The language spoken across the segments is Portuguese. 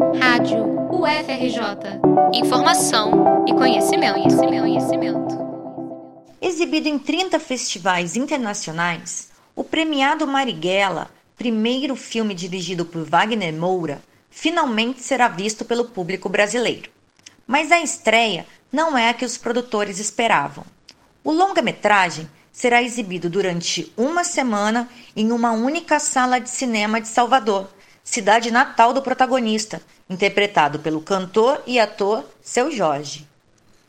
Rádio UFRJ. Informação e conhecimento, conhecimento, conhecimento. Exibido em 30 festivais internacionais, o premiado Marighella, primeiro filme dirigido por Wagner Moura, finalmente será visto pelo público brasileiro. Mas a estreia não é a que os produtores esperavam. O longa-metragem será exibido durante uma semana em uma única sala de cinema de Salvador, cidade natal do protagonista, interpretado pelo cantor e ator Seu Jorge.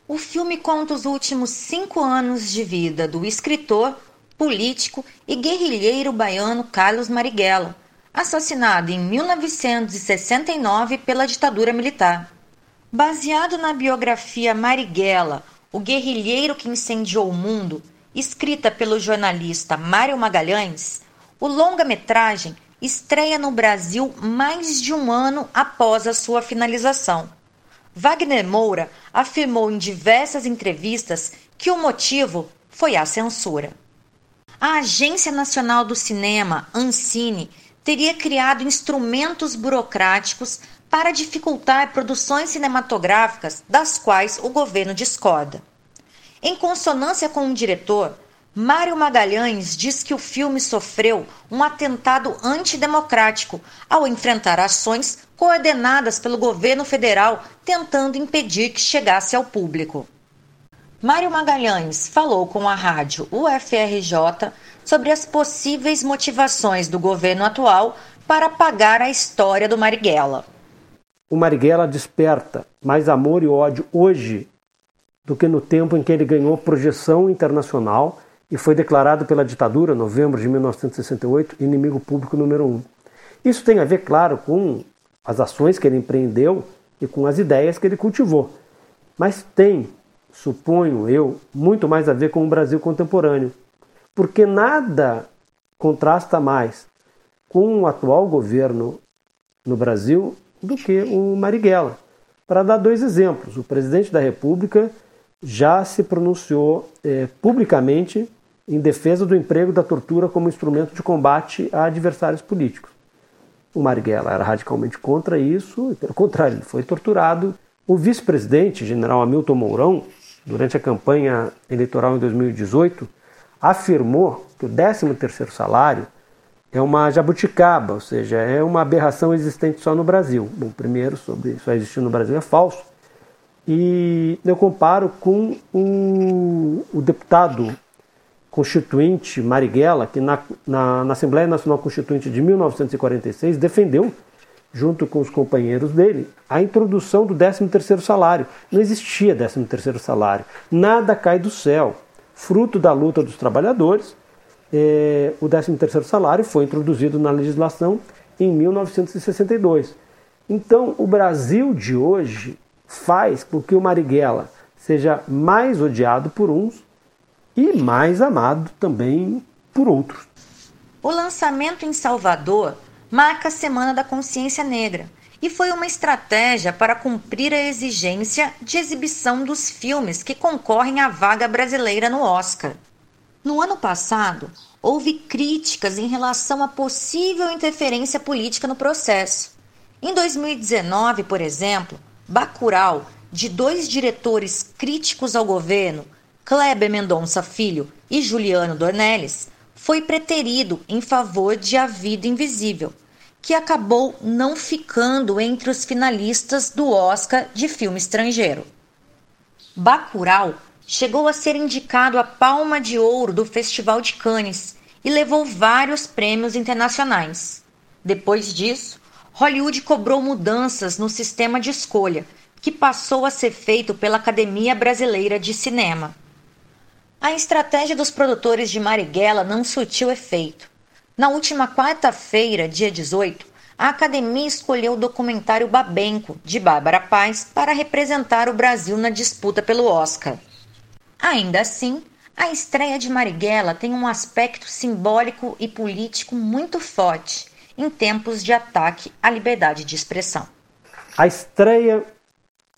O filme conta os últimos cinco anos de vida do escritor, político e guerrilheiro baiano Carlos Marighella, assassinado em 1969 pela ditadura militar. Baseado na biografia Marighella, o guerrilheiro que incendiou o mundo, escrita pelo jornalista Mário Magalhães, o longa-metragem estreia no Brasil mais de um ano após a sua finalização. Wagner Moura afirmou em diversas entrevistas que o motivo foi a censura. A Agência Nacional do Cinema, Ancine, teria criado instrumentos burocráticos para dificultar produções cinematográficas das quais o governo discorda. Em consonância com o diretor, Mário Magalhães diz que o filme sofreu um atentado antidemocrático ao enfrentar ações coordenadas pelo governo federal tentando impedir que chegasse ao público. Mário Magalhães falou com a rádio UFRJ sobre as possíveis motivações do governo atual para apagar a história do Marighella. O Marighella desperta mais amor e ódio hoje do que no tempo em que ele ganhou projeção internacional e foi declarado pela ditadura, em novembro de 1968, inimigo público número um. Isso tem a ver, claro, com as ações que ele empreendeu e com as ideias que ele cultivou. Mas tem, suponho eu, muito mais a ver com o Brasil contemporâneo. Porque nada contrasta mais com o atual governo no Brasil do que o Marighella. Para dar dois exemplos, o presidente da República já se pronunciou é, publicamente em defesa do emprego da tortura como instrumento de combate a adversários políticos. O Marighella era radicalmente contra isso, e pelo contrário, ele foi torturado. O vice-presidente, general Hamilton Mourão, durante a campanha eleitoral em 2018, afirmou que o 13º salário é uma jabuticaba, ou seja, é uma aberração existente só no Brasil. Bom, primeiro, sobre só existir no Brasil é falso. E eu comparo com o, o deputado constituinte Marighella, que na, na, na, Assembleia Nacional Constituinte de 1946 defendeu, junto com os companheiros dele, a introdução do 13º salário. Não existia 13º salário. Nada cai do céu. Fruto da luta dos trabalhadores, eh, o 13º salário foi introduzido na legislação em 1962. Então, o Brasil de hoje faz com que o Marighella seja mais odiado por uns e mais amado também por outros. O lançamento em Salvador marca a Semana da Consciência Negra e foi uma estratégia para cumprir a exigência de exibição dos filmes que concorrem à vaga brasileira no Oscar. No ano passado, houve críticas em relação à possível interferência política no processo. Em 2019, por exemplo, Bacurau, de dois diretores críticos ao governo, Kleber Mendonça Filho e Juliano Dornelles, foi preterido em favor de A Vida Invisível, que acabou não ficando entre os finalistas do Oscar de filme estrangeiro. Bacurau chegou a ser indicado à Palma de Ouro do Festival de Cannes e levou vários prêmios internacionais. Depois disso, Hollywood cobrou mudanças no sistema de escolha, que passou a ser feito pela Academia Brasileira de Cinema. A estratégia dos produtores de Marighella não surtiu efeito. Na última quarta-feira, dia 18, a Academia escolheu o documentário Babenco, de Bárbara Paz, para representar o Brasil na disputa pelo Oscar. Ainda assim, a estreia de Marighella tem um aspecto simbólico e político muito forte em tempos de ataque à liberdade de expressão. A estreia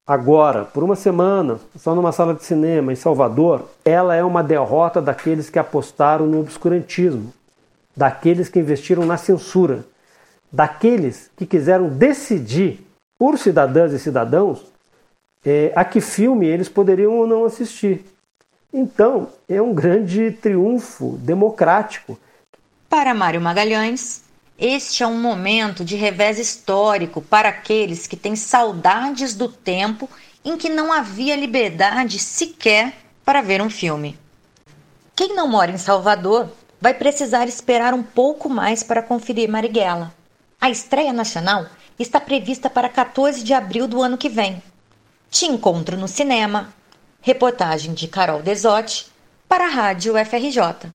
agora, por uma semana, só numa sala de cinema em Salvador, ela é uma derrota daqueles que apostaram no obscurantismo, daqueles que investiram na censura, daqueles que quiseram decidir por cidadãs e cidadãos é, a que filme eles poderiam ou não assistir. Então, é um grande triunfo democrático. Para Mário Magalhães, este é um momento de revés histórico para aqueles que têm saudades do tempo em que não havia liberdade sequer para ver um filme. Quem não mora em Salvador vai precisar esperar um pouco mais para conferir Marighella. A estreia nacional está prevista para 14 de abril do ano que vem. Te encontro no cinema. Reportagem de Carol Desotti para a Rádio FRJ.